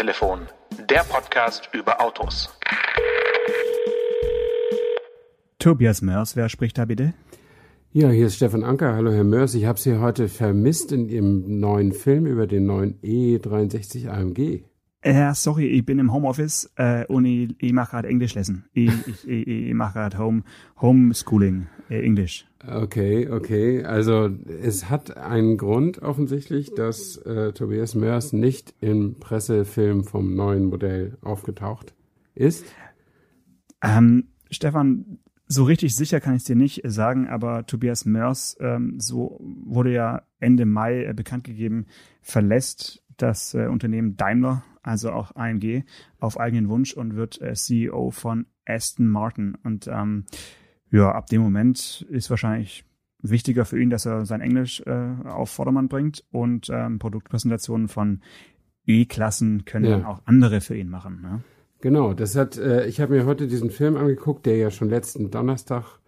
Autotelefon, der Podcast über Autos. Tobias Mörs, wer spricht da bitte? Ja, hier ist Stefan Anker. Hallo, Herr Mörs. Ich habe Sie heute vermisst in Ihrem neuen Film über den neuen E63 AMG. Ja, sorry, ich bin im Homeoffice äh, und ich, ich mache gerade Englisch lesen. Ich, ich, ich, ich mache gerade Home, Homeschooling, äh, Englisch. Okay, okay. Also es hat einen Grund offensichtlich, dass äh, Tobias Mörs nicht im Pressefilm vom neuen Modell aufgetaucht ist. Ähm, Stefan, so richtig sicher kann ich es dir nicht sagen, aber Tobias Mörs, ähm, so wurde ja Ende Mai äh, bekannt gegeben, verlässt das äh, Unternehmen Daimler, also auch AMG, auf eigenen Wunsch und wird äh, CEO von Aston Martin. Und ähm, ja, ab dem Moment ist wahrscheinlich wichtiger für ihn, dass er sein Englisch äh, auf Vordermann bringt und ähm, Produktpräsentationen von E-Klassen können ja. dann auch andere für ihn machen. Ne? Genau, das hat, äh, ich habe mir heute diesen Film angeguckt, der ja schon letzten Donnerstag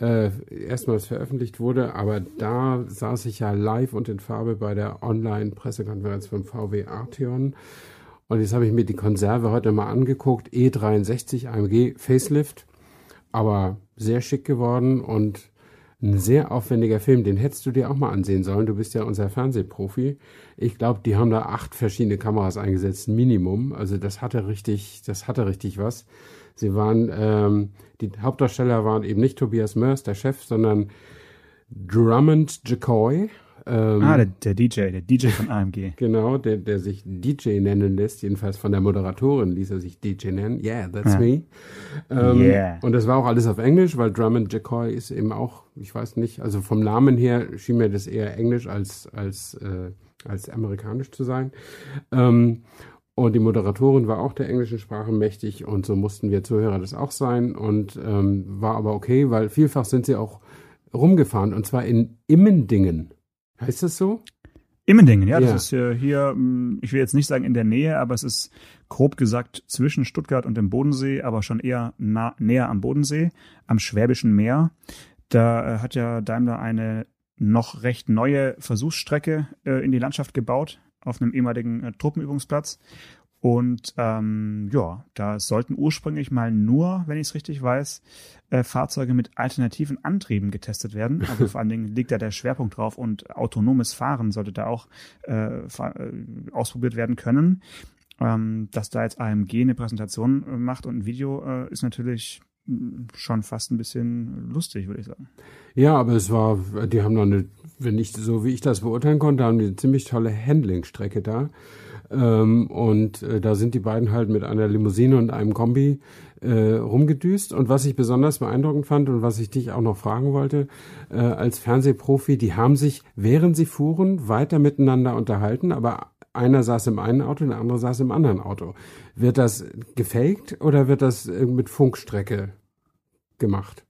äh, erstmals veröffentlicht wurde, aber da saß ich ja live und in Farbe bei der Online-Pressekonferenz von VW Arteon. Und jetzt habe ich mir die Konserve heute mal angeguckt. E63 AMG Facelift, aber sehr schick geworden und ein sehr aufwendiger Film. Den hättest du dir auch mal ansehen sollen. Du bist ja unser Fernsehprofi. Ich glaube, die haben da acht verschiedene Kameras eingesetzt, Minimum. Also das hatte richtig, das hatte richtig was. Sie waren, ähm, die Hauptdarsteller waren eben nicht Tobias Mörs, der Chef, sondern Drummond Jacoy. Ähm, ah, der, der, DJ, der DJ von AMG. Genau, der, der sich DJ nennen lässt. Jedenfalls von der Moderatorin ließ er sich DJ nennen. Yeah, that's ja. me. Ähm, yeah. Und das war auch alles auf Englisch, weil Drummond Jacoy ist eben auch, ich weiß nicht, also vom Namen her schien mir das eher Englisch als, als, äh, als amerikanisch zu sein. Ähm, und die Moderatorin war auch der englischen Sprache mächtig und so mussten wir Zuhörer das auch sein und ähm, war aber okay, weil vielfach sind sie auch rumgefahren und zwar in Immendingen. Heißt das so? Immendingen, ja, das ist äh, hier, hm, ich will jetzt nicht sagen in der Nähe, aber es ist grob gesagt zwischen Stuttgart und dem Bodensee, aber schon eher nah, näher am Bodensee, am Schwäbischen Meer. Da äh, hat ja Daimler eine noch recht neue Versuchsstrecke äh, in die Landschaft gebaut, auf einem ehemaligen Truppenübungsplatz. Und ähm, ja, da sollten ursprünglich mal nur, wenn ich es richtig weiß, äh, Fahrzeuge mit alternativen Antrieben getestet werden. Also vor allen Dingen liegt da der Schwerpunkt drauf und autonomes Fahren sollte da auch äh, äh, ausprobiert werden können. Ähm, dass da jetzt AMG eine Präsentation äh, macht und ein Video, äh, ist natürlich hm, schon fast ein bisschen lustig, würde ich sagen. Ja, aber es war, die haben noch eine, wenn ich so wie ich das beurteilen konnte, haben die eine ziemlich tolle Handlingstrecke da. Ähm, und äh, da sind die beiden halt mit einer Limousine und einem Kombi äh, rumgedüst. Und was ich besonders beeindruckend fand und was ich dich auch noch fragen wollte, äh, als Fernsehprofi, die haben sich, während sie fuhren, weiter miteinander unterhalten, aber einer saß im einen Auto der andere saß im anderen Auto. Wird das gefaked oder wird das äh, mit Funkstrecke gemacht?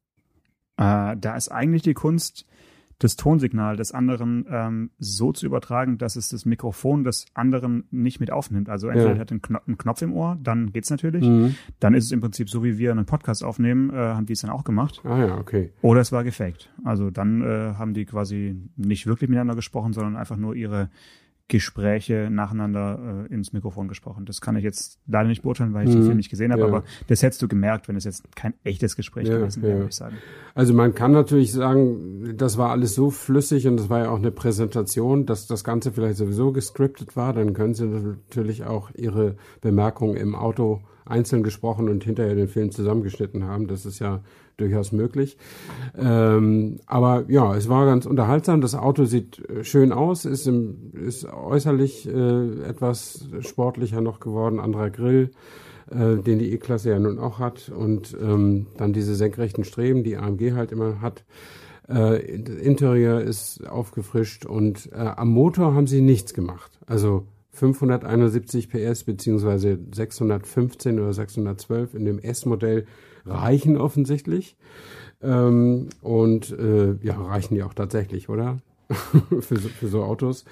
Äh, da ist eigentlich die Kunst, das Tonsignal des anderen ähm, so zu übertragen, dass es das Mikrofon des anderen nicht mit aufnimmt. Also entweder ja. hat einen, Knopf, einen Knopf im Ohr, dann geht's natürlich. Mhm. Dann ist es im Prinzip so, wie wir einen Podcast aufnehmen, äh, haben die es dann auch gemacht. Ah ja, okay. Oder es war gefaked. Also dann äh, haben die quasi nicht wirklich miteinander gesprochen, sondern einfach nur ihre Gespräche nacheinander äh, ins Mikrofon gesprochen. Das kann ich jetzt leider nicht beurteilen, weil ich mhm. den Film nicht gesehen habe, ja. aber das hättest du gemerkt, wenn es jetzt kein echtes Gespräch ja, gewesen wäre, ja. würde ich sagen. Also man kann natürlich sagen, das war alles so flüssig und das war ja auch eine Präsentation, dass das Ganze vielleicht sowieso gescriptet war, dann können sie natürlich auch ihre Bemerkungen im Auto einzeln gesprochen und hinterher den Film zusammengeschnitten haben. Das ist ja durchaus möglich. Ähm, aber ja, es war ganz unterhaltsam. Das Auto sieht äh, schön aus, ist, im, ist äußerlich äh, etwas sportlicher noch geworden, anderer Grill, äh, den die E-Klasse ja nun auch hat und ähm, dann diese senkrechten Streben, die AMG halt immer hat. Äh, Interieur ist aufgefrischt und äh, am Motor haben sie nichts gemacht. Also 571 PS beziehungsweise 615 oder 612 in dem S-Modell reichen offensichtlich. Ähm, und äh, ja, reichen die auch tatsächlich, oder? für, so, für so Autos.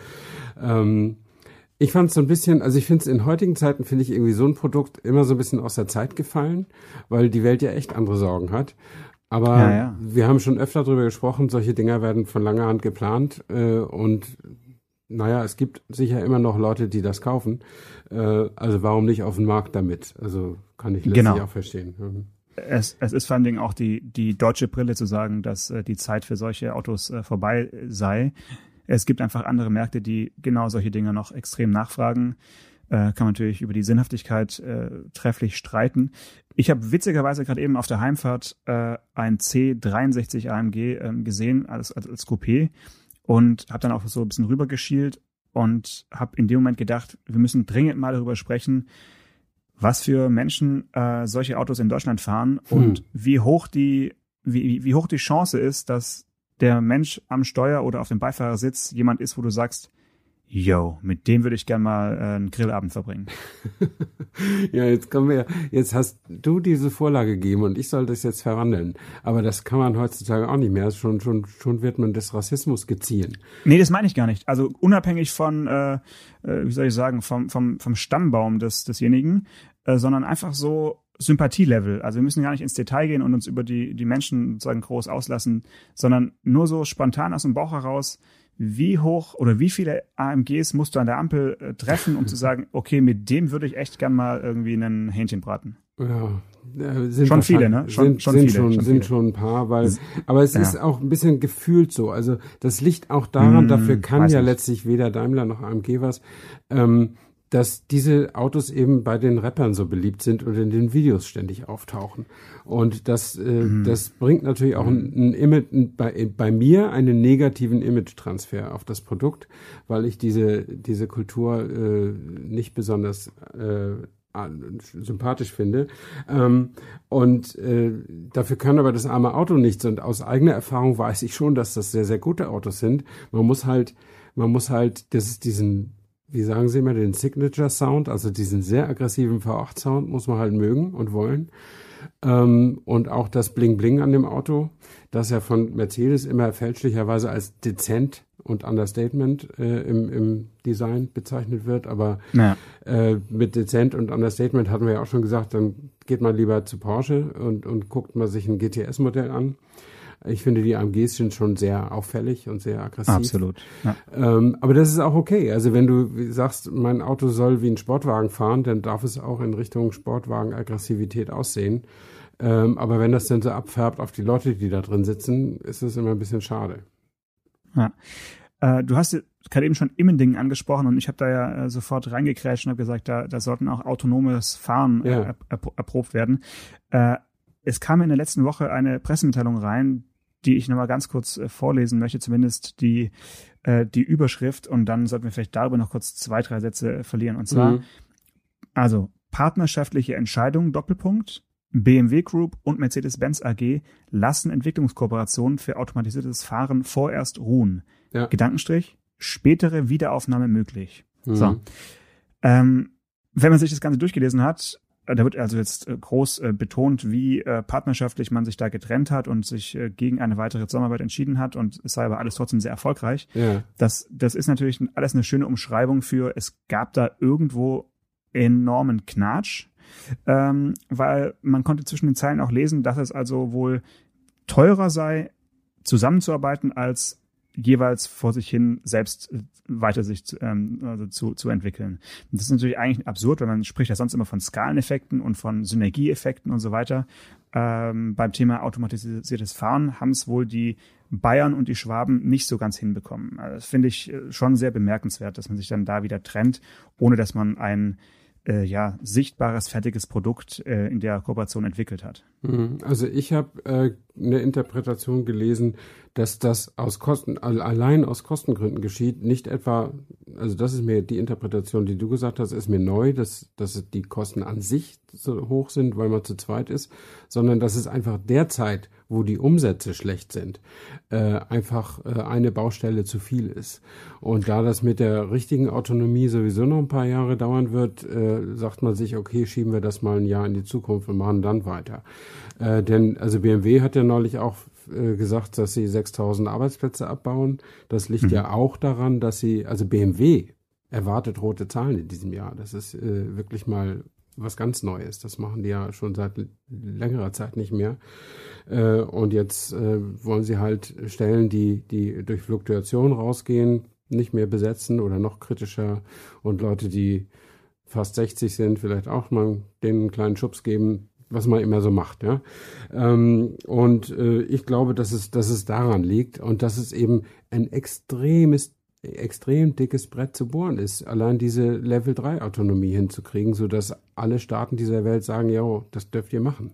Ähm, ich fand es so ein bisschen, also ich finde es in heutigen Zeiten, finde ich irgendwie so ein Produkt immer so ein bisschen aus der Zeit gefallen, weil die Welt ja echt andere Sorgen hat. Aber ja, ja. wir haben schon öfter darüber gesprochen, solche Dinger werden von langer Hand geplant äh, und naja, es gibt sicher immer noch Leute, die das kaufen. Äh, also warum nicht auf den Markt damit? Also kann ich letztlich genau. auch verstehen. Mhm. Es, es ist vor allen Dingen auch die, die deutsche Brille zu sagen, dass äh, die Zeit für solche Autos äh, vorbei sei. Es gibt einfach andere Märkte, die genau solche Dinge noch extrem nachfragen. Äh, kann man natürlich über die Sinnhaftigkeit äh, trefflich streiten. Ich habe witzigerweise gerade eben auf der Heimfahrt äh, ein C63 AMG äh, gesehen als, als, als Coupé und habe dann auch so ein bisschen rübergeschielt und habe in dem Moment gedacht, wir müssen dringend mal darüber sprechen, was für Menschen äh, solche Autos in Deutschland fahren hm. und wie hoch die wie, wie hoch die Chance ist, dass der Mensch am Steuer oder auf dem Beifahrersitz jemand ist, wo du sagst, yo, mit dem würde ich gern mal äh, einen Grillabend verbringen. ja, jetzt kommen wir, jetzt hast du diese Vorlage gegeben und ich soll das jetzt verwandeln. Aber das kann man heutzutage auch nicht mehr. Schon, schon, schon wird man des Rassismus geziehen. Nee, das meine ich gar nicht. Also unabhängig von, äh, äh wie soll ich sagen, vom, vom, vom Stammbaum des, desjenigen, äh, sondern einfach so Sympathielevel. Also wir müssen gar nicht ins Detail gehen und uns über die, die Menschen sozusagen groß auslassen, sondern nur so spontan aus dem Bauch heraus, wie hoch oder wie viele AMGs musst du an der Ampel äh, treffen, um zu sagen, okay, mit dem würde ich echt gern mal irgendwie einen Hähnchen braten? Ja, sind schon viele, ne? Schon, sind, schon, sind viele, schon, schon sind schon ein paar, weil, aber es ja. ist auch ein bisschen gefühlt so. Also das liegt auch daran, hm, dafür kann ja nicht. letztlich weder Daimler noch AMG was. Ähm, dass diese Autos eben bei den Rappern so beliebt sind und in den Videos ständig auftauchen. Und das, äh, mhm. das bringt natürlich auch ein, ein Image, ein, bei, bei mir einen negativen Image-Transfer auf das Produkt, weil ich diese, diese Kultur äh, nicht besonders äh, sympathisch finde. Ähm, und äh, dafür kann aber das arme Auto nichts. Und aus eigener Erfahrung weiß ich schon, dass das sehr, sehr gute Autos sind. Man muss halt, man muss halt, das ist diesen wie sagen Sie immer, den Signature Sound, also diesen sehr aggressiven V8 Sound muss man halt mögen und wollen. Ähm, und auch das Bling Bling an dem Auto, das ja von Mercedes immer fälschlicherweise als dezent und Understatement äh, im, im Design bezeichnet wird. Aber ja. äh, mit dezent und Understatement hatten wir ja auch schon gesagt, dann geht man lieber zu Porsche und, und guckt mal sich ein GTS-Modell an. Ich finde, die AMGs sind schon sehr auffällig und sehr aggressiv. Absolut. Ja. Ähm, aber das ist auch okay. Also wenn du sagst, mein Auto soll wie ein Sportwagen fahren, dann darf es auch in Richtung Sportwagen-Aggressivität aussehen. Ähm, aber wenn das dann so abfärbt auf die Leute, die da drin sitzen, ist es immer ein bisschen schade. Ja. Äh, du hast gerade eben schon Immendingen angesprochen und ich habe da ja äh, sofort reingekrätscht und habe gesagt, da, da sollten auch autonomes Fahren äh, ja. erprobt werden. Äh, es kam in der letzten Woche eine Pressemitteilung rein, die ich nochmal ganz kurz äh, vorlesen möchte, zumindest die, äh, die Überschrift und dann sollten wir vielleicht darüber noch kurz zwei, drei Sätze äh, verlieren. Und zwar, mhm. also partnerschaftliche Entscheidung, Doppelpunkt, BMW Group und Mercedes-Benz AG lassen Entwicklungskooperationen für automatisiertes Fahren vorerst ruhen. Ja. Gedankenstrich, spätere Wiederaufnahme möglich. Mhm. So. Ähm, wenn man sich das Ganze durchgelesen hat, da wird also jetzt äh, groß äh, betont, wie partnerschaftlich man sich da getrennt hat und sich gegen eine weitere Zusammenarbeit entschieden hat und es sei aber alles trotzdem sehr erfolgreich. Ja. Das, das ist natürlich alles eine schöne Umschreibung für, es gab da irgendwo enormen Knatsch, ähm, weil man konnte zwischen den Zeilen auch lesen, dass es also wohl teurer sei, zusammenzuarbeiten, als jeweils vor sich hin selbst äh, weiter sich zu, ähm, also zu, zu entwickeln. Und das ist natürlich eigentlich absurd, weil man spricht ja sonst immer von Skaleneffekten und von Synergieeffekten und so weiter. Ähm, beim Thema automatisiertes Fahren haben es wohl die Bayern und die Schwaben nicht so ganz hinbekommen. Also das finde ich äh, schon sehr bemerkenswert, dass man sich dann da wieder trennt, ohne dass man ein äh, ja, sichtbares, fertiges Produkt äh, in der Kooperation entwickelt hat. Mhm. Also ich habe äh, eine Interpretation gelesen, dass das aus Kosten, allein aus Kostengründen geschieht, nicht etwa, also das ist mir die Interpretation, die du gesagt hast, ist mir neu, dass, dass die Kosten an sich so hoch sind, weil man zu zweit ist, sondern dass es einfach derzeit, wo die Umsätze schlecht sind, äh, einfach äh, eine Baustelle zu viel ist. Und da das mit der richtigen Autonomie sowieso noch ein paar Jahre dauern wird, äh, sagt man sich, okay, schieben wir das mal ein Jahr in die Zukunft und machen dann weiter. Äh, denn also BMW hat ja neulich auch äh, gesagt, dass sie 6000 Arbeitsplätze abbauen. Das liegt mhm. ja auch daran, dass sie, also BMW erwartet rote Zahlen in diesem Jahr. Das ist äh, wirklich mal was ganz Neues. Das machen die ja schon seit längerer Zeit nicht mehr. Äh, und jetzt äh, wollen sie halt Stellen, die, die durch Fluktuation rausgehen, nicht mehr besetzen oder noch kritischer und Leute, die fast 60 sind, vielleicht auch mal denen einen kleinen Schubs geben, was man immer so macht, ja. Ähm, und äh, ich glaube, dass es, dass es daran liegt und dass es eben ein extremes, extrem dickes Brett zu bohren ist, allein diese Level 3 Autonomie hinzukriegen, so dass alle Staaten dieser Welt sagen, ja, das dürft ihr machen.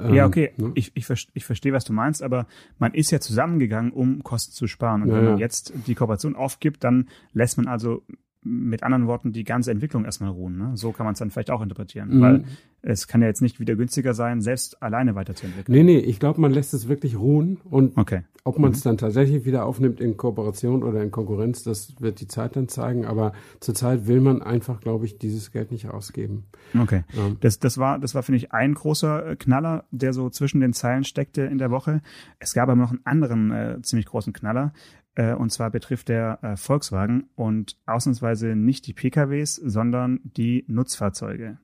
ja, ähm, okay, ne? ich, ich, ich verstehe, was du meinst, aber man ist ja zusammengegangen, um Kosten zu sparen. Und ja, wenn man jetzt die Kooperation aufgibt, dann lässt man also mit anderen Worten die ganze Entwicklung erstmal ruhen. Ne? So kann man es dann vielleicht auch interpretieren. Mhm. Weil es kann ja jetzt nicht wieder günstiger sein, selbst alleine weiterzuentwickeln. Nee, nee, ich glaube, man lässt es wirklich ruhen und okay. ob man es mhm. dann tatsächlich wieder aufnimmt in Kooperation oder in Konkurrenz, das wird die Zeit dann zeigen. Aber zurzeit will man einfach, glaube ich, dieses Geld nicht ausgeben. Okay. Ja. Das, das war, das war, finde ich, ein großer äh, Knaller, der so zwischen den Zeilen steckte in der Woche. Es gab aber noch einen anderen äh, ziemlich großen Knaller. Äh, und zwar betrifft der äh, Volkswagen und ausnahmsweise nicht die PKWs, sondern die Nutzfahrzeuge.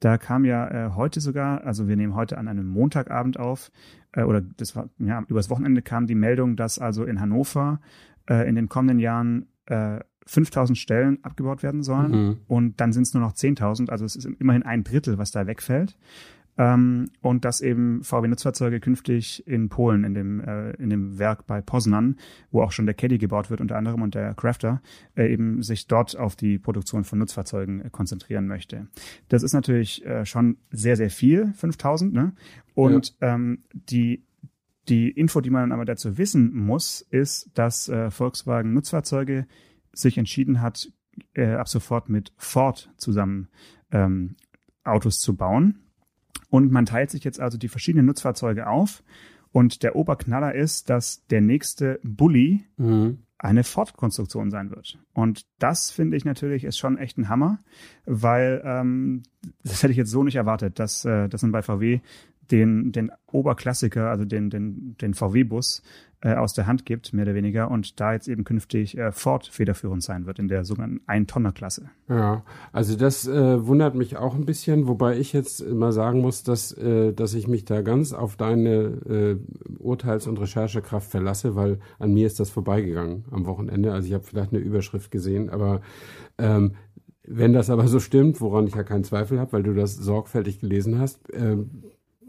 Da kam ja äh, heute sogar, also wir nehmen heute an einem Montagabend auf, äh, oder das war, ja, übers Wochenende kam die Meldung, dass also in Hannover äh, in den kommenden Jahren äh, 5000 Stellen abgebaut werden sollen mhm. und dann sind es nur noch 10.000, also es ist immerhin ein Drittel, was da wegfällt. Ähm, und dass eben VW-Nutzfahrzeuge künftig in Polen, in dem, äh, in dem Werk bei Poznan, wo auch schon der Caddy gebaut wird unter anderem und der Crafter, äh, eben sich dort auf die Produktion von Nutzfahrzeugen äh, konzentrieren möchte. Das ist natürlich äh, schon sehr, sehr viel, 5000, ne? Und ja. ähm, die die Info, die man aber dazu wissen muss, ist, dass äh, Volkswagen Nutzfahrzeuge sich entschieden hat, äh, ab sofort mit Ford zusammen ähm, Autos zu bauen. Und man teilt sich jetzt also die verschiedenen Nutzfahrzeuge auf. Und der Oberknaller ist, dass der nächste Bully mhm. eine Ford-Konstruktion sein wird. Und das finde ich natürlich ist schon echt ein Hammer, weil ähm, das hätte ich jetzt so nicht erwartet, dass, äh, dass man bei VW den, den Oberklassiker, also den, den, den VW-Bus, äh, aus der Hand gibt, mehr oder weniger, und da jetzt eben künftig äh, Ford federführend sein wird in der sogenannten Ein-Tonner-Klasse. Ja, also das äh, wundert mich auch ein bisschen, wobei ich jetzt mal sagen muss, dass, äh, dass ich mich da ganz auf deine äh, Urteils- und Recherchekraft verlasse, weil an mir ist das vorbeigegangen am Wochenende. Also ich habe vielleicht eine Überschrift gesehen, aber ähm, wenn das aber so stimmt, woran ich ja keinen Zweifel habe, weil du das sorgfältig gelesen hast, äh,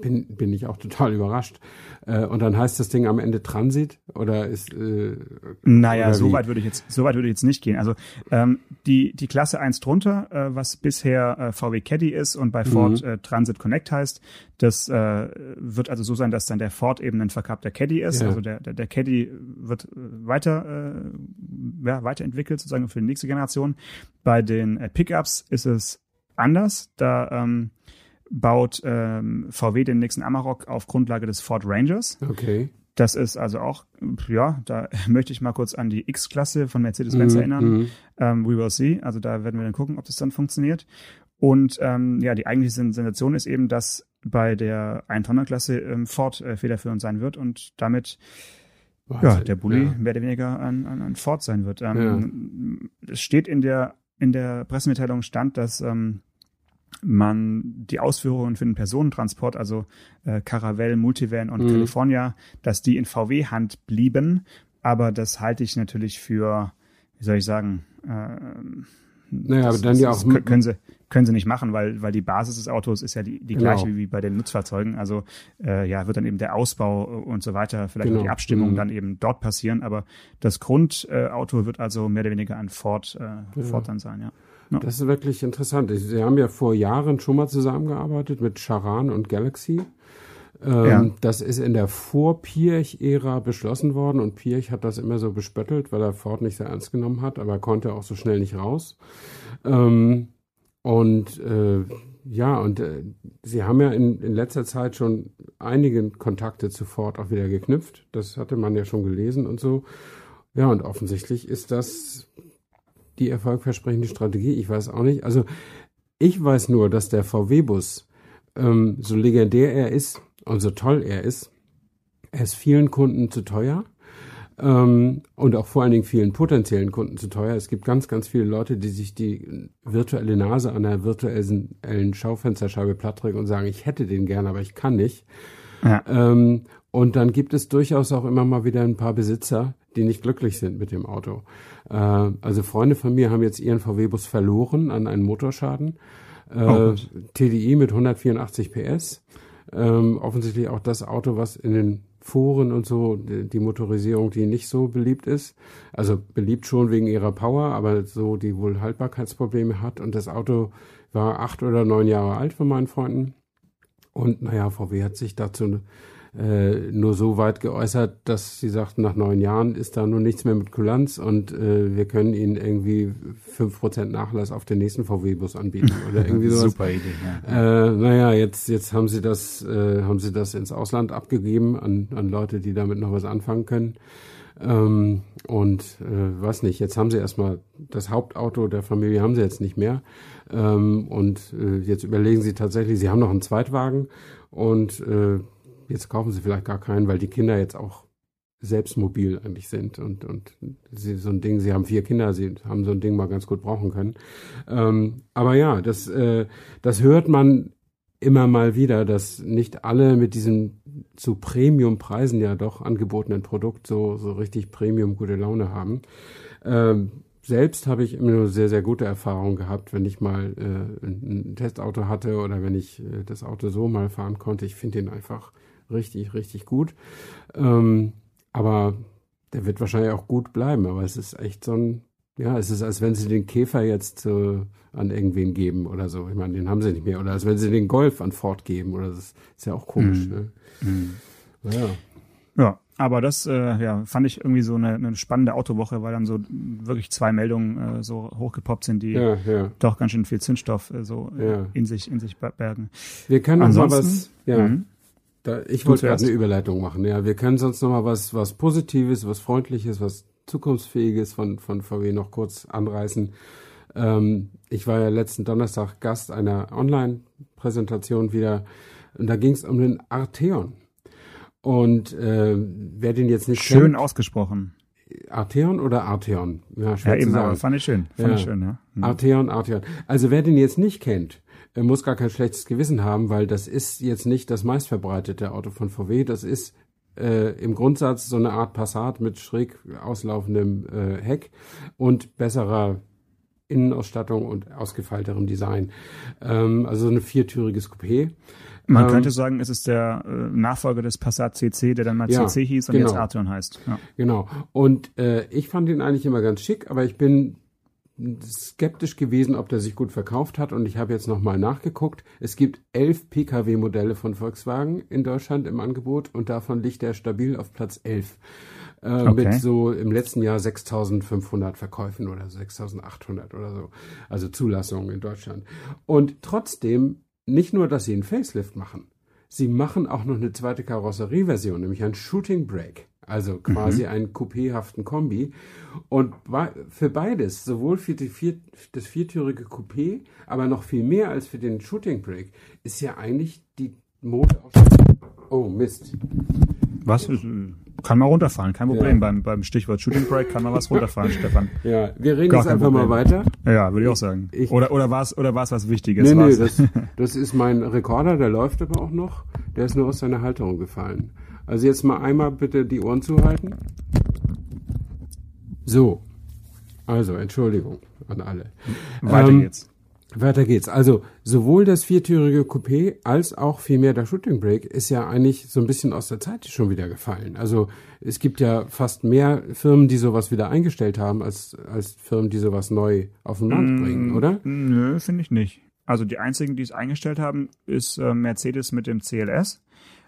bin, bin ich auch total überrascht. Äh, und dann heißt das Ding am Ende Transit oder ist äh, Naja, so weit würde ich jetzt so weit würde ich jetzt nicht gehen. Also ähm, die die Klasse 1 drunter, äh, was bisher äh, VW Caddy ist und bei Ford mhm. äh, Transit Connect heißt, das äh, wird also so sein, dass dann der Ford eben ein verkappter Caddy ist. Ja. Also der, der, der Caddy wird äh, weiter äh, ja, weiterentwickelt sozusagen für die nächste Generation. Bei den äh, Pickups ist es anders. Da ähm, baut ähm, VW den nächsten Amarok auf Grundlage des Ford Rangers. Okay. Das ist also auch, ja, da möchte ich mal kurz an die X-Klasse von Mercedes-Benz mm, erinnern. Mm. Ähm, we will see. Also da werden wir dann gucken, ob das dann funktioniert. Und ähm, ja, die eigentliche Sensation ist eben, dass bei der 1-Tonner-Klasse ähm, Ford äh, federführend sein wird und damit Wahnsinn, ja, der Bulli ja. mehr oder weniger an, an, an Ford sein wird. Ähm, ja. Es steht in der in der Pressemitteilung stand, dass ähm, man die Ausführungen für den Personentransport, also äh, Caravelle, Multivan und mhm. California, dass die in VW-Hand blieben. Aber das halte ich natürlich für, wie soll ich sagen, äh, naja, das, aber dann ja auch. können sie, können sie nicht machen, weil, weil die Basis des Autos ist ja die, die genau. gleiche wie bei den Nutzfahrzeugen. Also äh, ja, wird dann eben der Ausbau und so weiter, vielleicht genau. die Abstimmung mhm. dann eben dort passieren. Aber das Grundauto äh, wird also mehr oder weniger ein Ford, äh, ja. Ford dann sein, ja. Ja. Das ist wirklich interessant. Sie haben ja vor Jahren schon mal zusammengearbeitet mit Charan und Galaxy. Ähm, ja. Das ist in der Vor-Pirch-Ära beschlossen worden und Pirch hat das immer so bespöttelt, weil er Ford nicht sehr ernst genommen hat, aber er konnte auch so schnell nicht raus. Ähm, und äh, ja, und äh, sie haben ja in, in letzter Zeit schon einige Kontakte zu Ford auch wieder geknüpft. Das hatte man ja schon gelesen und so. Ja, und offensichtlich ist das die erfolgversprechende Strategie? Ich weiß auch nicht. Also ich weiß nur, dass der VW-Bus, ähm, so legendär er ist und so toll er ist, er ist vielen Kunden zu teuer. Ähm, und auch vor allen Dingen vielen potenziellen Kunden zu teuer. Es gibt ganz, ganz viele Leute, die sich die virtuelle Nase an der virtuellen Schaufensterscheibe plattdrücken und sagen, ich hätte den gern, aber ich kann nicht. Ja. Ähm, und dann gibt es durchaus auch immer mal wieder ein paar Besitzer, die nicht glücklich sind mit dem Auto. Äh, also Freunde von mir haben jetzt ihren VW-Bus verloren an einen Motorschaden. Äh, oh, TDI mit 184 PS. Ähm, offensichtlich auch das Auto, was in den Foren und so die, die Motorisierung, die nicht so beliebt ist. Also beliebt schon wegen ihrer Power, aber so die wohl Haltbarkeitsprobleme hat. Und das Auto war acht oder neun Jahre alt von meinen Freunden. Und naja, VW hat sich dazu äh, nur so weit geäußert, dass sie sagten, nach neun Jahren ist da nun nichts mehr mit Kulanz und äh, wir können ihnen irgendwie fünf Prozent Nachlass auf den nächsten VW-Bus anbieten oder irgendwie sowas. Super Idee. Ja. Äh, naja, jetzt jetzt haben sie das äh, haben sie das ins Ausland abgegeben an an Leute, die damit noch was anfangen können. Ähm, und äh, weiß nicht, jetzt haben sie erstmal das Hauptauto der Familie haben sie jetzt nicht mehr. Ähm, und äh, jetzt überlegen sie tatsächlich, sie haben noch einen Zweitwagen und äh, jetzt kaufen sie vielleicht gar keinen, weil die Kinder jetzt auch selbst mobil eigentlich sind und, und sie so ein Ding, sie haben vier Kinder, sie haben so ein Ding mal ganz gut brauchen können. Ähm, aber ja, das, äh, das hört man immer mal wieder, dass nicht alle mit diesem zu Premium-Preisen ja doch angebotenen Produkt so, so richtig Premium gute Laune haben. Ähm, selbst habe ich immer nur sehr, sehr gute Erfahrungen gehabt, wenn ich mal äh, ein, ein Testauto hatte oder wenn ich äh, das Auto so mal fahren konnte. Ich finde ihn einfach richtig, richtig gut. Ähm, aber der wird wahrscheinlich auch gut bleiben. Aber es ist echt so ein, ja, es ist, als wenn sie den Käfer jetzt äh, an irgendwen geben oder so. Ich meine, den haben sie nicht mehr. Oder als wenn sie den Golf an Ford geben. Oder das ist ja auch komisch. Mm. Ne? Mm. Ja. Ja, aber das äh, ja, fand ich irgendwie so eine, eine spannende Autowoche, weil dann so wirklich zwei Meldungen äh, so hochgepoppt sind, die ja, ja. doch ganz schön viel Zündstoff äh, so äh, ja. in sich in sich bergen. Wir können Ansonsten, mal was. Ja. Mhm. Da, ich wollte gerade eine Überleitung machen. Ja, wir können sonst noch mal was, was Positives, was Freundliches, was Zukunftsfähiges von, von VW noch kurz anreißen. Ähm, ich war ja letzten Donnerstag Gast einer Online-Präsentation wieder und da ging es um den Arteon. Und äh, wer den jetzt nicht Schön kennt, ausgesprochen. Arteon oder Arteon? Ja, schwer ja eben, aber fand ich schön. Fand ja. ich schön, ja. Mhm. Arteon, Arteon. Also wer den jetzt nicht kennt, muss gar kein schlechtes Gewissen haben, weil das ist jetzt nicht das meistverbreitete Auto von VW. Das ist äh, im Grundsatz so eine Art Passat mit schräg auslaufendem äh, Heck und besserer Innenausstattung und ausgefeilterem Design. Ähm, also ein viertüriges Coupé. Man ähm, könnte sagen, es ist der äh, Nachfolger des Passat CC, der dann mal ja, CC hieß und genau. jetzt Arteon heißt. Ja. Genau. Und äh, ich fand ihn eigentlich immer ganz schick, aber ich bin skeptisch gewesen, ob der sich gut verkauft hat. Und ich habe jetzt nochmal nachgeguckt. Es gibt elf Pkw-Modelle von Volkswagen in Deutschland im Angebot und davon liegt er stabil auf Platz elf. Äh, okay. Mit so im letzten Jahr 6500 Verkäufen oder 6800 oder so. Also Zulassungen in Deutschland. Und trotzdem, nicht nur, dass sie einen Facelift machen, sie machen auch noch eine zweite Karosserieversion, nämlich ein Shooting Brake. Also quasi mhm. einen coupéhaften Kombi. Und für beides, sowohl für vier, das viertürige Coupé, aber noch viel mehr als für den Shooting Brake, ist ja eigentlich die Mode aus. Oh, Mist. Was? Kann mal runterfallen, kein Problem. Ja. Beim, beim Stichwort Shooting Break kann man was runterfallen, Stefan. Ja, wir reden Gar jetzt einfach Problem. mal weiter. Ja, würde ich auch sagen. Ich, oder oder war es oder war's was Wichtiges? Nee, nee, das, das ist mein Rekorder, der läuft aber auch noch. Der ist nur aus seiner Halterung gefallen. Also jetzt mal einmal bitte die Ohren zuhalten. So. Also, Entschuldigung an alle. Weiter ähm, geht's. Weiter geht's. Also sowohl das viertürige Coupé als auch vielmehr der Shooting Brake ist ja eigentlich so ein bisschen aus der Zeit schon wieder gefallen. Also es gibt ja fast mehr Firmen, die sowas wieder eingestellt haben, als, als Firmen, die sowas neu auf den Markt mm, bringen, oder? Nö, finde ich nicht. Also die einzigen, die es eingestellt haben, ist äh, Mercedes mit dem CLS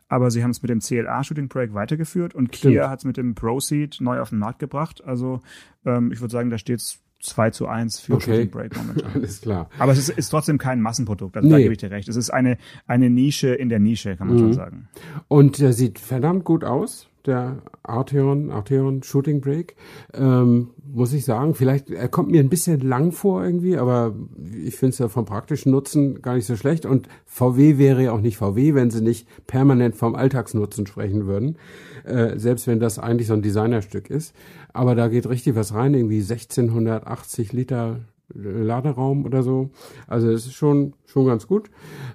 aber sie haben es mit dem CLA Shooting Brake weitergeführt und Stimmt. Kia hat es mit dem Proceed neu auf den Markt gebracht. Also ähm, ich würde sagen, da steht es 2 zu 1 für okay. Shooting Brake momentan. Alles klar. Aber es ist, ist trotzdem kein Massenprodukt, also nee. da gebe ich dir recht. Es ist eine, eine Nische in der Nische, kann man mhm. schon sagen. Und er sieht verdammt gut aus der Arteon, Arteon Shooting Break. Ähm, muss ich sagen, vielleicht, er kommt mir ein bisschen lang vor irgendwie, aber ich finde es ja vom praktischen Nutzen gar nicht so schlecht. Und VW wäre ja auch nicht VW, wenn sie nicht permanent vom Alltagsnutzen sprechen würden. Äh, selbst wenn das eigentlich so ein Designerstück ist. Aber da geht richtig was rein, irgendwie 1680 Liter Laderaum oder so. Also es ist schon schon ganz gut.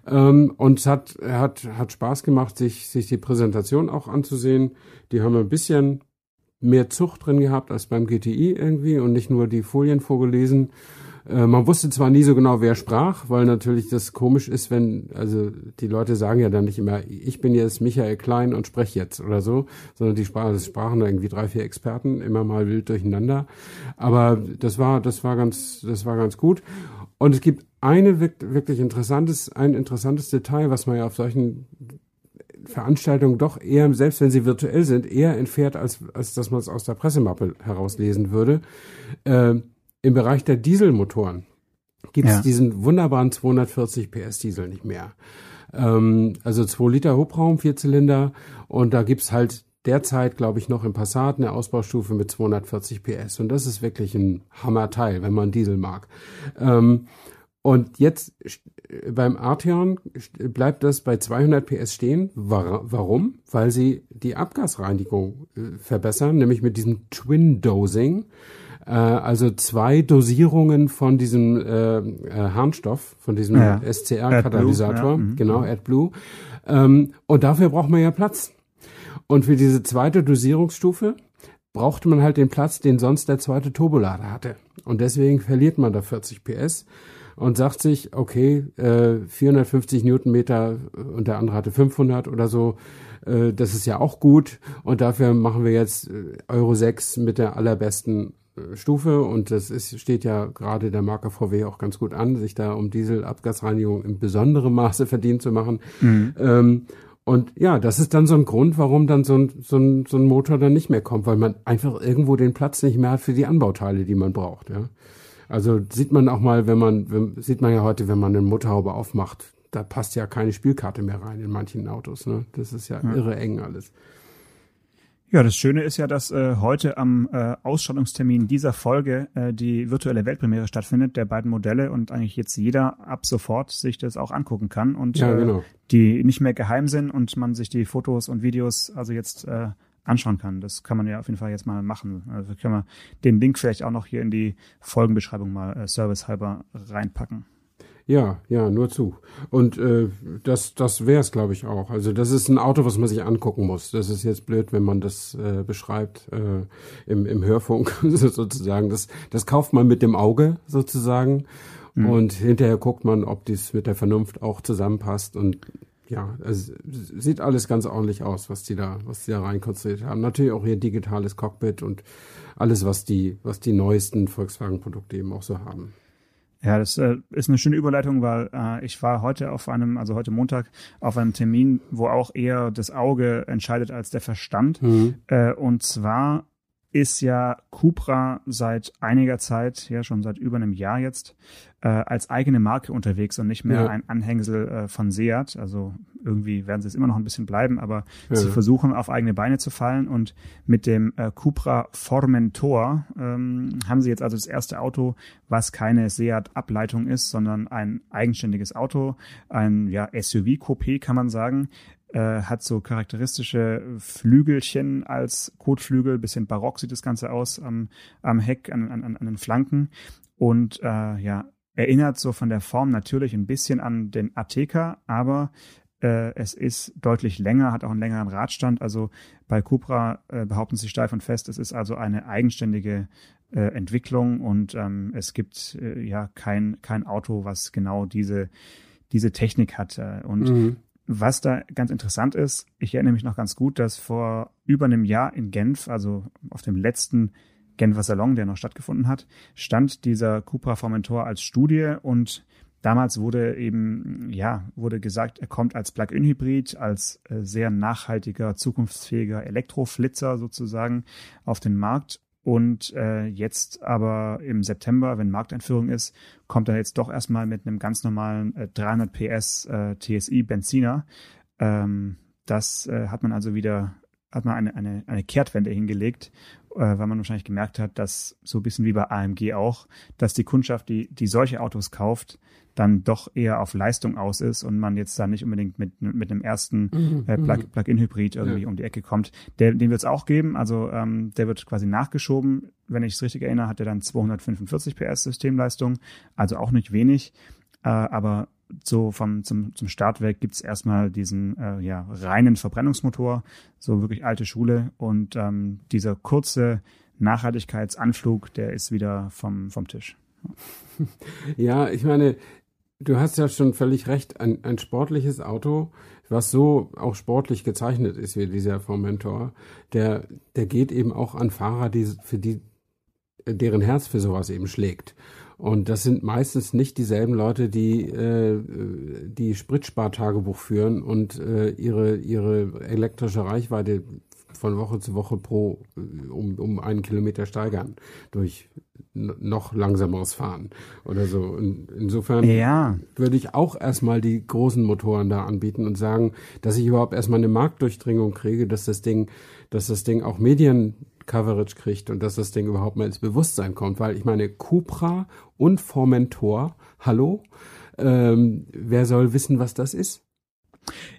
Ähm, und es hat hat hat Spaß gemacht, sich sich die Präsentation auch anzusehen. Die haben ein bisschen mehr Zucht drin gehabt als beim GTI irgendwie und nicht nur die Folien vorgelesen. Äh, man wusste zwar nie so genau, wer sprach, weil natürlich das komisch ist, wenn, also die Leute sagen ja dann nicht immer, ich bin jetzt Michael Klein und spreche jetzt oder so, sondern die sprachen, das sprachen da irgendwie drei, vier Experten, immer mal wild durcheinander. Aber das war, das war ganz, das war ganz gut. Und es gibt eine wirklich interessantes, ein interessantes Detail, was man ja auf solchen Veranstaltungen doch eher, selbst wenn sie virtuell sind, eher entfährt, als, als dass man es aus der Pressemappe herauslesen würde. Äh, Im Bereich der Dieselmotoren gibt es ja. diesen wunderbaren 240 PS Diesel nicht mehr. Ähm, also 2 Liter Hubraum, Vierzylinder und da gibt's halt derzeit, glaube ich, noch im Passat eine Ausbaustufe mit 240 PS und das ist wirklich ein Hammerteil, wenn man Diesel mag. Ähm, und jetzt beim Arteon bleibt das bei 200 PS stehen. Warum? Weil sie die Abgasreinigung äh, verbessern, nämlich mit diesem Twin Dosing. Äh, also zwei Dosierungen von diesem äh, äh Harnstoff, von diesem ja. SCR-Katalysator, ja. mhm. genau, AdBlue. Ähm, und dafür braucht man ja Platz. Und für diese zweite Dosierungsstufe brauchte man halt den Platz, den sonst der zweite Turbolader hatte. Und deswegen verliert man da 40 PS und sagt sich, okay, äh, 450 Newtonmeter und der andere hatte 500 oder so, äh, das ist ja auch gut und dafür machen wir jetzt äh, Euro 6 mit der allerbesten Stufe und das ist, steht ja gerade der Marke VW auch ganz gut an, sich da um Dieselabgasreinigung in besonderem Maße verdient zu machen. Mhm. Ähm, und ja, das ist dann so ein Grund, warum dann so ein, so, ein, so ein Motor dann nicht mehr kommt, weil man einfach irgendwo den Platz nicht mehr hat für die Anbauteile, die man braucht. Ja. Also sieht man auch mal, wenn man, wenn, sieht man ja heute, wenn man eine Motorhaube aufmacht, da passt ja keine Spielkarte mehr rein in manchen Autos. Ne? Das ist ja, ja. irre eng alles. Ja, das Schöne ist ja, dass äh, heute am äh, Ausstrahlungstermin dieser Folge äh, die virtuelle Weltpremiere stattfindet, der beiden Modelle und eigentlich jetzt jeder ab sofort sich das auch angucken kann und ja, äh, genau. äh, die nicht mehr geheim sind und man sich die Fotos und Videos also jetzt äh, anschauen kann. Das kann man ja auf jeden Fall jetzt mal machen. Also können wir den Link vielleicht auch noch hier in die Folgenbeschreibung mal äh, servicehalber reinpacken. Ja, ja, nur zu. Und äh, das, das wäre es, glaube ich, auch. Also das ist ein Auto, was man sich angucken muss. Das ist jetzt blöd, wenn man das äh, beschreibt äh, im, im Hörfunk sozusagen. Das, das kauft man mit dem Auge sozusagen. Mhm. Und hinterher guckt man, ob dies mit der Vernunft auch zusammenpasst. Und ja, es sieht alles ganz ordentlich aus, was die da, was die da reinkonstruiert haben. Natürlich auch ihr digitales Cockpit und alles, was die, was die neuesten Volkswagen-Produkte eben auch so haben. Ja, das äh, ist eine schöne Überleitung, weil äh, ich war heute auf einem, also heute Montag, auf einem Termin, wo auch eher das Auge entscheidet als der Verstand. Mhm. Äh, und zwar ist ja Cupra seit einiger Zeit, ja schon seit über einem Jahr jetzt, äh, als eigene Marke unterwegs und nicht mehr ja. ein Anhängsel äh, von Seat. Also irgendwie werden sie es immer noch ein bisschen bleiben, aber ja. sie versuchen auf eigene Beine zu fallen und mit dem äh, Cupra Formentor ähm, haben sie jetzt also das erste Auto, was keine Seat-Ableitung ist, sondern ein eigenständiges Auto, ein ja, SUV-Coupé kann man sagen, äh, hat so charakteristische Flügelchen als Kotflügel, bisschen barock sieht das Ganze aus am, am Heck, an, an, an den Flanken und äh, ja, erinnert so von der Form natürlich ein bisschen an den Ateca, aber äh, es ist deutlich länger, hat auch einen längeren Radstand. Also bei Cupra äh, behaupten sie steif und fest, es ist also eine eigenständige äh, Entwicklung und ähm, es gibt äh, ja kein, kein Auto, was genau diese, diese Technik hat. Äh, und mhm. Was da ganz interessant ist, ich erinnere mich noch ganz gut, dass vor über einem Jahr in Genf, also auf dem letzten Genfer Salon, der noch stattgefunden hat, stand dieser Cupra Formentor als Studie und damals wurde eben, ja, wurde gesagt, er kommt als Plug-in-Hybrid, als äh, sehr nachhaltiger, zukunftsfähiger Elektroflitzer sozusagen auf den Markt und äh, jetzt aber im September, wenn Markteinführung ist, kommt er jetzt doch erstmal mit einem ganz normalen äh, 300 PS äh, TSI Benziner. Ähm, das äh, hat man also wieder, hat man eine, eine, eine Kehrtwende hingelegt, weil man wahrscheinlich gemerkt hat, dass so ein bisschen wie bei AMG auch, dass die Kundschaft, die, die solche Autos kauft, dann doch eher auf Leistung aus ist und man jetzt da nicht unbedingt mit, mit einem ersten mhm, äh, mhm. Plug-in-Hybrid irgendwie ja. um die Ecke kommt. Der, den wird es auch geben, also ähm, der wird quasi nachgeschoben. Wenn ich es richtig erinnere, hat er dann 245 PS Systemleistung, also auch nicht wenig, äh, aber so vom zum, zum Start weg gibt's erstmal diesen äh, ja, reinen Verbrennungsmotor, so wirklich alte Schule. Und ähm, dieser kurze Nachhaltigkeitsanflug, der ist wieder vom, vom Tisch. Ja, ich meine, du hast ja schon völlig recht. Ein, ein sportliches Auto, was so auch sportlich gezeichnet ist wie dieser Formentor, der, der geht eben auch an Fahrer, die, für die, deren Herz für sowas eben schlägt. Und das sind meistens nicht dieselben Leute, die äh, die Spritspartagebuch führen und äh, ihre ihre elektrische Reichweite von Woche zu Woche pro äh, um, um einen Kilometer steigern durch noch langsameres Fahren oder so. In, insofern ja. würde ich auch erstmal die großen Motoren da anbieten und sagen, dass ich überhaupt erstmal eine Marktdurchdringung kriege, dass das Ding, dass das Ding auch Medien-Coverage kriegt und dass das Ding überhaupt mal ins Bewusstsein kommt, weil ich meine, Cupra und Formentor, hallo, ähm, wer soll wissen, was das ist?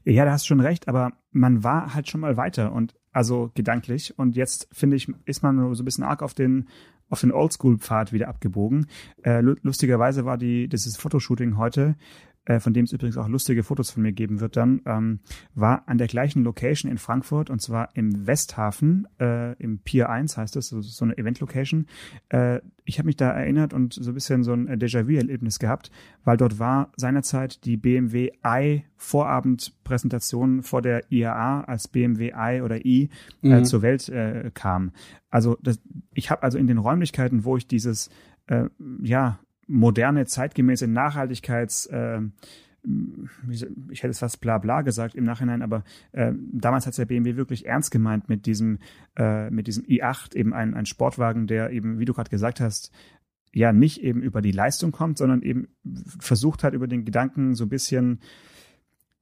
Ja, da hast du schon recht, aber man war halt schon mal weiter und also gedanklich und jetzt finde ich, ist man so ein bisschen arg auf den auf den Oldschool-Pfad wieder abgebogen. Äh, lustigerweise war die dieses Fotoshooting heute äh, von dem es übrigens auch lustige Fotos von mir geben wird dann, ähm, war an der gleichen Location in Frankfurt und zwar im Westhafen, äh, im Pier 1 heißt es, so, so eine Event-Location. Äh, ich habe mich da erinnert und so ein bisschen so ein Déjà-vu-Erlebnis gehabt, weil dort war seinerzeit die BMW i Vorabendpräsentation vor der IAA, als BMW i oder i äh, mhm. zur Welt äh, kam. Also das, ich habe also in den Räumlichkeiten, wo ich dieses äh, ja moderne, zeitgemäße Nachhaltigkeits, äh, ich hätte es fast bla bla gesagt im Nachhinein, aber äh, damals hat der BMW wirklich ernst gemeint mit diesem, äh, mit diesem i8, eben ein, ein Sportwagen, der eben, wie du gerade gesagt hast, ja nicht eben über die Leistung kommt, sondern eben versucht hat, über den Gedanken so ein bisschen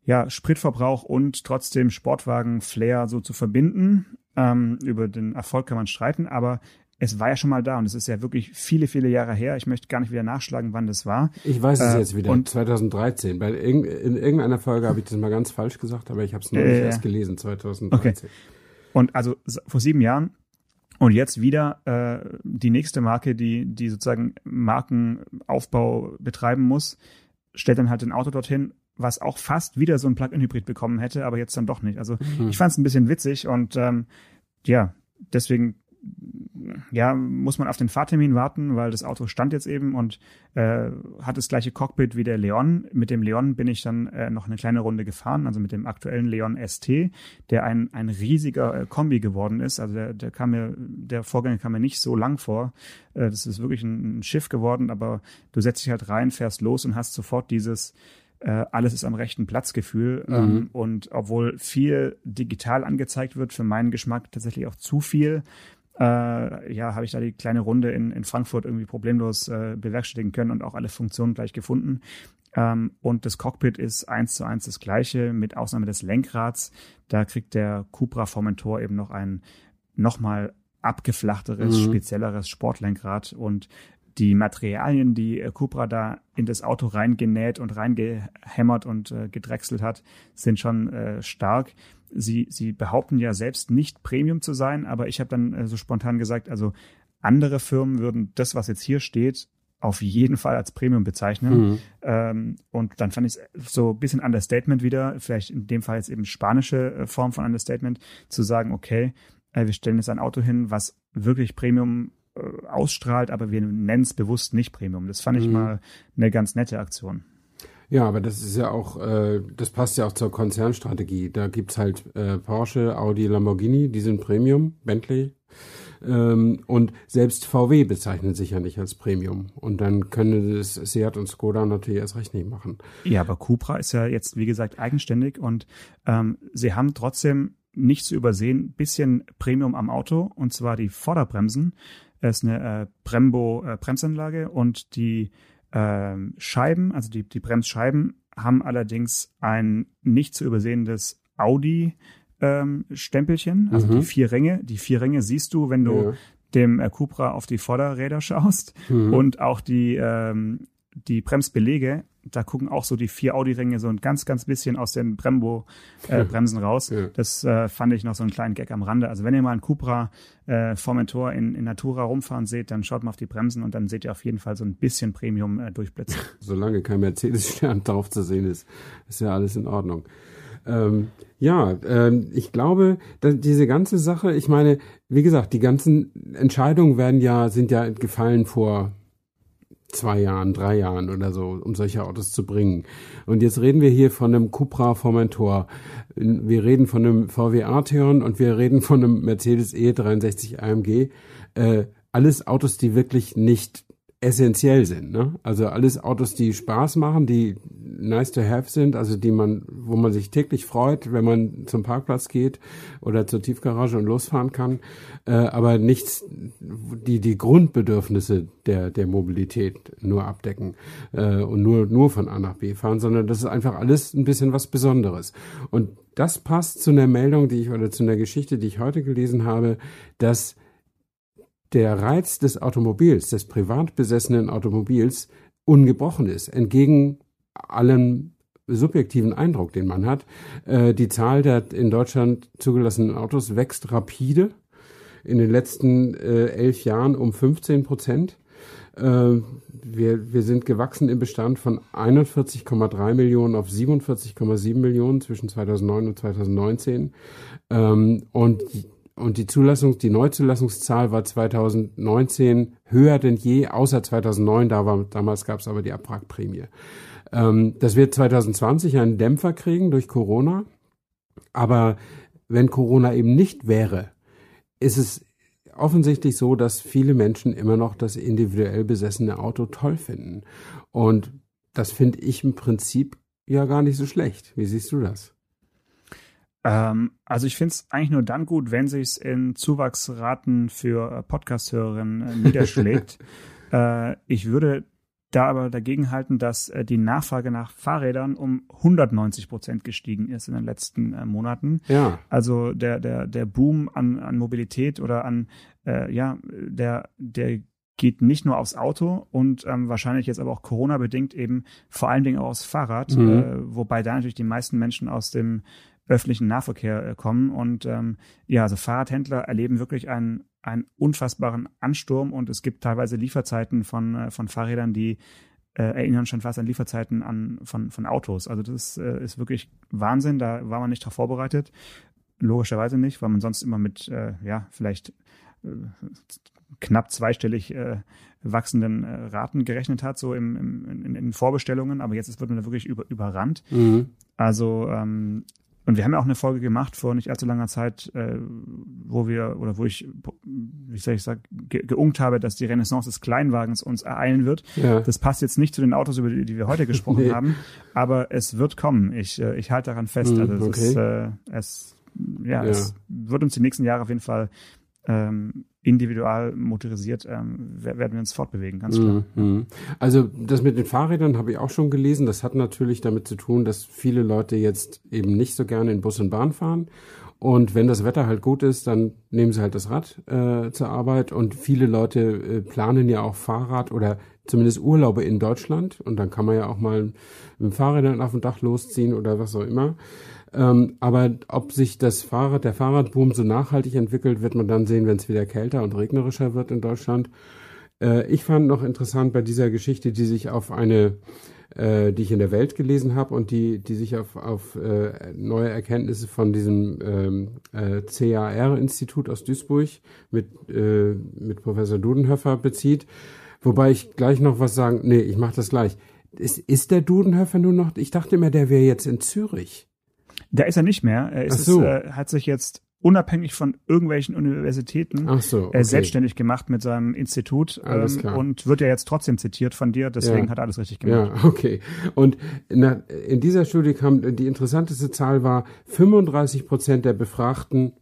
ja, Spritverbrauch und trotzdem Sportwagen-Flair so zu verbinden. Ähm, über den Erfolg kann man streiten, aber es war ja schon mal da und es ist ja wirklich viele, viele Jahre her. Ich möchte gar nicht wieder nachschlagen, wann das war. Ich weiß es äh, jetzt wieder, und 2013. Bei in, in irgendeiner Folge habe ich das mal ganz falsch gesagt, aber ich habe es noch äh, nicht erst gelesen, 2013. Okay. Und also vor sieben Jahren und jetzt wieder äh, die nächste Marke, die, die sozusagen Markenaufbau betreiben muss, stellt dann halt ein Auto dorthin, was auch fast wieder so ein Plug-in-Hybrid bekommen hätte, aber jetzt dann doch nicht. Also mhm. ich fand es ein bisschen witzig und ähm, ja, deswegen ja, muss man auf den Fahrtermin warten, weil das Auto stand jetzt eben und äh, hat das gleiche Cockpit wie der Leon. Mit dem Leon bin ich dann äh, noch eine kleine Runde gefahren, also mit dem aktuellen Leon ST, der ein, ein riesiger äh, Kombi geworden ist. Also der, der kam mir, der Vorgänger kam mir nicht so lang vor. Äh, das ist wirklich ein, ein Schiff geworden, aber du setzt dich halt rein, fährst los und hast sofort dieses äh, alles ist am rechten Platzgefühl. Mhm. Ähm, und obwohl viel digital angezeigt wird, für meinen Geschmack tatsächlich auch zu viel, äh, ja, habe ich da die kleine Runde in, in Frankfurt irgendwie problemlos äh, bewerkstelligen können und auch alle Funktionen gleich gefunden. Ähm, und das Cockpit ist eins zu eins das gleiche, mit Ausnahme des Lenkrads. Da kriegt der Cupra Formentor eben noch ein nochmal abgeflachteres, mhm. spezielleres Sportlenkrad und die Materialien, die äh, Cupra da in das Auto reingenäht und reingehämmert und äh, gedrechselt hat, sind schon äh, stark sie, sie behaupten ja selbst nicht Premium zu sein, aber ich habe dann äh, so spontan gesagt, also andere Firmen würden das, was jetzt hier steht, auf jeden Fall als Premium bezeichnen. Mhm. Ähm, und dann fand ich es so ein bisschen Understatement wieder, vielleicht in dem Fall jetzt eben spanische äh, Form von Understatement, zu sagen, okay, äh, wir stellen jetzt ein Auto hin, was wirklich Premium äh, ausstrahlt, aber wir nennen es bewusst nicht Premium. Das fand ich mhm. mal eine ganz nette Aktion. Ja, aber das ist ja auch, äh, das passt ja auch zur Konzernstrategie. Da gibt's halt äh, Porsche, Audi, Lamborghini, die sind Premium, Bentley. Ähm, und selbst VW bezeichnet sich ja nicht als Premium. Und dann können das Seat und Skoda natürlich erst recht nicht machen. Ja, aber Cupra ist ja jetzt, wie gesagt, eigenständig und ähm, sie haben trotzdem nicht zu übersehen, bisschen Premium am Auto, und zwar die Vorderbremsen. Es ist eine äh, Brembo äh, Bremsanlage und die ähm, Scheiben, also die, die Bremsscheiben, haben allerdings ein nicht zu übersehendes Audi ähm, Stempelchen, also mhm. die vier Ränge. Die vier Ränge siehst du, wenn du ja. dem äh, Cupra auf die Vorderräder schaust mhm. und auch die, ähm, die Bremsbelege da gucken auch so die vier Audi-Ringe so ein ganz, ganz bisschen aus den Brembo-Bremsen äh, raus. Ja. Das äh, fand ich noch so einen kleinen Gag am Rande. Also wenn ihr mal einen Cupra äh, Formentor in, in Natura rumfahren seht, dann schaut mal auf die Bremsen und dann seht ihr auf jeden Fall so ein bisschen Premium äh, durchblitzen. Solange kein Mercedes-Stern drauf zu sehen ist, ist ja alles in Ordnung. Ähm, ja, ähm, ich glaube, diese ganze Sache, ich meine, wie gesagt, die ganzen Entscheidungen werden ja, sind ja gefallen vor zwei Jahren, drei Jahren oder so, um solche Autos zu bringen. Und jetzt reden wir hier von einem Cupra Formentor. Wir reden von einem VW Arteon und wir reden von einem Mercedes E63 AMG. Äh, alles Autos, die wirklich nicht essentiell sind. Ne? Also alles Autos, die Spaß machen, die nice to have sind, also die man, wo man sich täglich freut, wenn man zum Parkplatz geht oder zur Tiefgarage und losfahren kann, äh, aber nichts, die die Grundbedürfnisse der der Mobilität nur abdecken äh, und nur nur von A nach B fahren, sondern das ist einfach alles ein bisschen was Besonderes. Und das passt zu einer Meldung, die ich oder zu einer Geschichte, die ich heute gelesen habe, dass der Reiz des Automobils, des privat besessenen Automobils, ungebrochen ist, entgegen allem subjektiven Eindruck, den man hat. Äh, die Zahl der in Deutschland zugelassenen Autos wächst rapide. In den letzten äh, elf Jahren um 15 Prozent. Äh, wir, wir sind gewachsen im Bestand von 41,3 Millionen auf 47,7 Millionen zwischen 2009 und 2019. Ähm, und und die Zulassungs-, die Neuzulassungszahl war 2019 höher denn je, außer 2009, da war, damals gab es aber die Abwrackprämie. Ähm, das wird 2020 einen Dämpfer kriegen durch Corona. Aber wenn Corona eben nicht wäre, ist es offensichtlich so, dass viele Menschen immer noch das individuell besessene Auto toll finden. Und das finde ich im Prinzip ja gar nicht so schlecht. Wie siehst du das? Ähm, also ich finde es eigentlich nur dann gut, wenn sich in Zuwachsraten für äh, Podcast-Hörerinnen äh, niederschlägt. äh, ich würde da aber dagegen halten, dass äh, die Nachfrage nach Fahrrädern um 190 Prozent gestiegen ist in den letzten äh, Monaten. Ja. Also der, der, der Boom an, an Mobilität oder an, äh, ja, der, der geht nicht nur aufs Auto und ähm, wahrscheinlich jetzt aber auch Corona-bedingt eben vor allen Dingen auch aufs Fahrrad, mhm. äh, wobei da natürlich die meisten Menschen aus dem öffentlichen Nahverkehr äh, kommen. Und ähm, ja, also Fahrradhändler erleben wirklich einen, einen unfassbaren Ansturm und es gibt teilweise Lieferzeiten von, äh, von Fahrrädern, die äh, erinnern schon fast an Lieferzeiten an, von, von Autos. Also das äh, ist wirklich Wahnsinn, da war man nicht darauf vorbereitet. Logischerweise nicht, weil man sonst immer mit, äh, ja, vielleicht äh, knapp zweistellig äh, wachsenden äh, Raten gerechnet hat, so im, im, in, in Vorbestellungen, aber jetzt wird man da wirklich über, überrannt. Mhm. Also ähm, und wir haben ja auch eine Folge gemacht vor nicht allzu langer Zeit, äh, wo wir, oder wo ich, wie soll ich sagen, ge geungt habe, dass die Renaissance des Kleinwagens uns ereilen wird. Ja. Das passt jetzt nicht zu den Autos, über die, die wir heute gesprochen nee. haben, aber es wird kommen. Ich, äh, ich halte daran fest. Mm, also okay. es, äh, es, ja, ja, es wird uns die nächsten Jahre auf jeden Fall ähm, individual motorisiert ähm, werden wir uns fortbewegen, ganz klar. Mhm. Also das mit den Fahrrädern habe ich auch schon gelesen. Das hat natürlich damit zu tun, dass viele Leute jetzt eben nicht so gerne in Bus und Bahn fahren. Und wenn das Wetter halt gut ist, dann nehmen sie halt das Rad äh, zur Arbeit. Und viele Leute äh, planen ja auch Fahrrad oder zumindest Urlaube in Deutschland. Und dann kann man ja auch mal mit dem Fahrrad auf dem Dach losziehen oder was auch immer. Ähm, aber ob sich das Fahrrad, der Fahrradboom so nachhaltig entwickelt, wird man dann sehen, wenn es wieder kälter und regnerischer wird in Deutschland. Äh, ich fand noch interessant bei dieser Geschichte, die sich auf eine, äh, die ich in der Welt gelesen habe und die, die sich auf, auf äh, neue Erkenntnisse von diesem ähm, äh, CAR-Institut aus Duisburg mit, äh, mit Professor Dudenhöfer bezieht. Wobei ich gleich noch was sagen, nee, ich mache das gleich. Ist, ist der Dudenhöfer nur noch, ich dachte immer, der wäre jetzt in Zürich. Da ist er nicht mehr. Er ist so. äh, hat sich jetzt unabhängig von irgendwelchen Universitäten so, okay. äh, selbstständig gemacht mit seinem Institut ähm, und wird ja jetzt trotzdem zitiert von dir, deswegen ja. hat er alles richtig gemacht. Ja, okay. Und na, in dieser Studie kam die interessanteste Zahl war 35 Prozent der befragten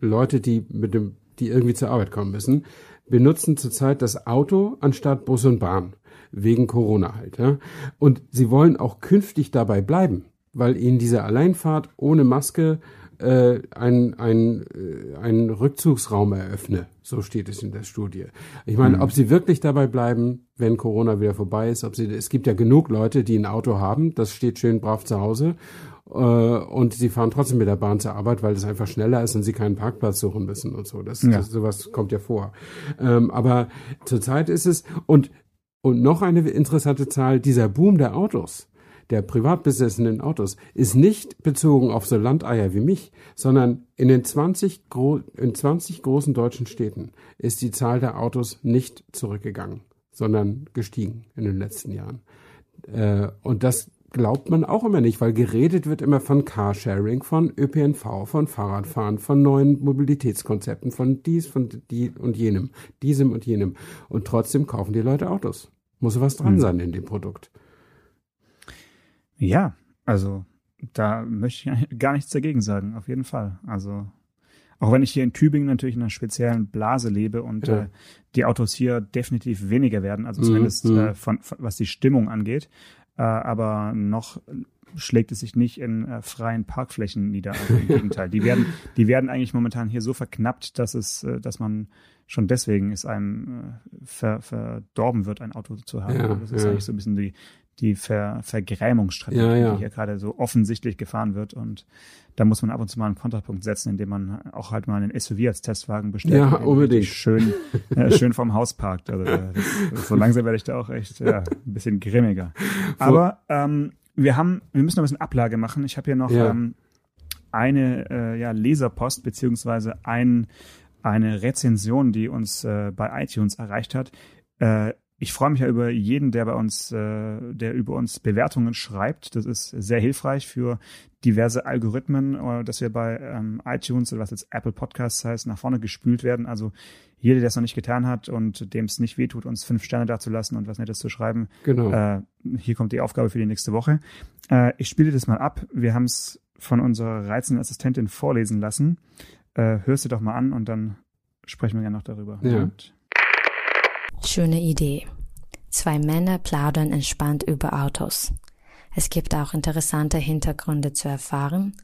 Leute, die mit dem, die irgendwie zur Arbeit kommen müssen, benutzen zurzeit das Auto anstatt Bus und Bahn wegen Corona halt. Ja? Und sie wollen auch künftig dabei bleiben weil ihnen diese Alleinfahrt ohne Maske äh, ein, ein, äh, einen Rückzugsraum eröffne. So steht es in der Studie. Ich meine, mhm. ob sie wirklich dabei bleiben, wenn Corona wieder vorbei ist, ob sie, es gibt ja genug Leute, die ein Auto haben, das steht schön brav zu Hause äh, und sie fahren trotzdem mit der Bahn zur Arbeit, weil es einfach schneller ist und sie keinen Parkplatz suchen müssen und so. Das, ja. das sowas kommt ja vor. Ähm, aber zurzeit ist es und und noch eine interessante Zahl: Dieser Boom der Autos, der privat besessenen Autos, ist nicht bezogen auf so Landeier wie mich, sondern in den 20, in 20 großen deutschen Städten ist die Zahl der Autos nicht zurückgegangen, sondern gestiegen in den letzten Jahren. Äh, und das glaubt man auch immer nicht, weil geredet wird immer von Carsharing, von ÖPNV, von Fahrradfahren, von neuen Mobilitätskonzepten, von dies, von die und jenem, diesem und jenem. Und trotzdem kaufen die Leute Autos. Muss was dran hm. sein in dem Produkt. Ja, also da möchte ich gar nichts dagegen sagen, auf jeden Fall. Also auch wenn ich hier in Tübingen natürlich in einer speziellen Blase lebe und ja. äh, die Autos hier definitiv weniger werden, also zumindest mhm. äh, von, von, was die Stimmung angeht äh, aber noch schlägt es sich nicht in äh, freien Parkflächen nieder. Also im Gegenteil. Die werden, die werden eigentlich momentan hier so verknappt, dass es, äh, dass man schon deswegen es einem äh, ver, verdorben wird, ein Auto zu haben. Ja, das ist ja. eigentlich so ein bisschen die, die Ver, Vergrämungsstrategie, ja, ja. die hier gerade so offensichtlich gefahren wird. Und da muss man ab und zu mal einen Kontrapunkt setzen, indem man auch halt mal einen SUV als Testwagen bestellt. Ja, unbedingt. Schön, äh, schön vorm Haus parkt. Also das, das, so langsam werde ich da auch echt ja, ein bisschen grimmiger. Aber ähm, wir haben, wir müssen noch ein bisschen Ablage machen. Ich habe hier noch ja. ähm, eine äh, ja, Leserpost beziehungsweise ein, eine Rezension, die uns äh, bei iTunes erreicht hat. Äh, ich freue mich ja über jeden, der bei uns, äh, der über uns Bewertungen schreibt. Das ist sehr hilfreich für diverse Algorithmen, äh, dass wir bei ähm, iTunes oder was jetzt Apple Podcasts heißt, nach vorne gespült werden. Also jeder, der es noch nicht getan hat und dem es nicht wehtut, uns fünf Sterne dazulassen und was Nettes zu schreiben. Genau. Äh, hier kommt die Aufgabe für die nächste Woche. Äh, ich spiele das mal ab. Wir haben es von unserer reizenden Assistentin vorlesen lassen. Äh, hörst du doch mal an und dann sprechen wir gerne noch darüber. Ja. Und Schöne Idee. Zwei Männer plaudern entspannt über Autos. Es gibt auch interessante Hintergründe zu erfahren,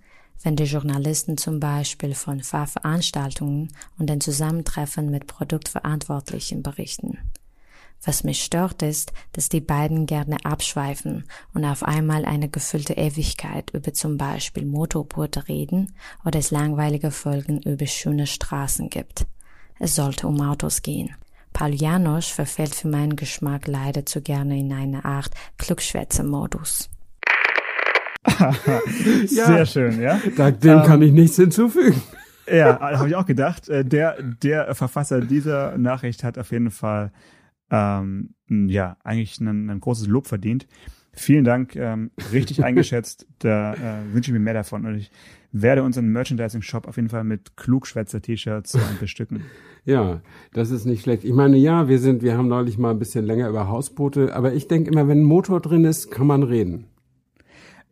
wenn die Journalisten zum Beispiel von Fahrveranstaltungen und den Zusammentreffen mit Produktverantwortlichen berichten. Was mich stört ist, dass die beiden gerne abschweifen und auf einmal eine gefüllte Ewigkeit über zum Beispiel Motorboote reden oder es langweilige Folgen über schöne Straßen gibt. Es sollte um Autos gehen. Paul Janosch verfällt für meinen Geschmack leider zu gerne in eine Art Klugschwätzer-Modus. Sehr ja, schön, ja. Dem ähm, kann ich nichts hinzufügen. Ja, habe ich auch gedacht. Äh, der, der Verfasser dieser Nachricht hat auf jeden Fall ähm, ja eigentlich ein, ein großes Lob verdient. Vielen Dank, ähm, richtig eingeschätzt. Da äh, wünsche ich mir mehr davon. Und ich werde unseren Merchandising-Shop auf jeden Fall mit Klugschwätzer-T-Shirts bestücken. Ja, das ist nicht schlecht. Ich meine, ja, wir sind, wir haben neulich mal ein bisschen länger über Hausboote, aber ich denke immer, wenn ein Motor drin ist, kann man reden.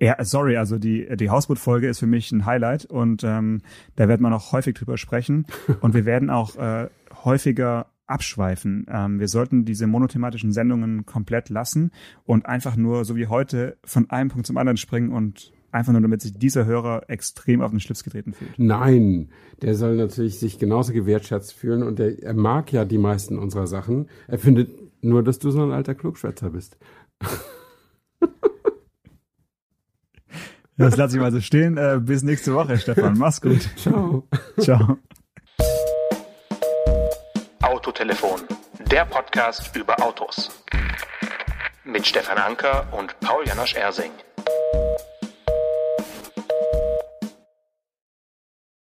Ja, sorry, also die, die Hausboot-Folge ist für mich ein Highlight und ähm, da wird man auch häufig drüber sprechen und wir werden auch äh, häufiger abschweifen. Ähm, wir sollten diese monothematischen Sendungen komplett lassen und einfach nur, so wie heute, von einem Punkt zum anderen springen und einfach nur, damit sich dieser Hörer extrem auf den Schlips getreten fühlt. Nein, der soll natürlich sich genauso gewertschätzt fühlen und der, er mag ja die meisten unserer Sachen. Er findet nur, dass du so ein alter Klugschwätzer bist. Das lasse ich mal so stehen. Äh, bis nächste Woche, Stefan. Mach's gut. Ciao. Ciao. Autotelefon, der Podcast über Autos. Mit Stefan Anker und Paul Janosch Ersing.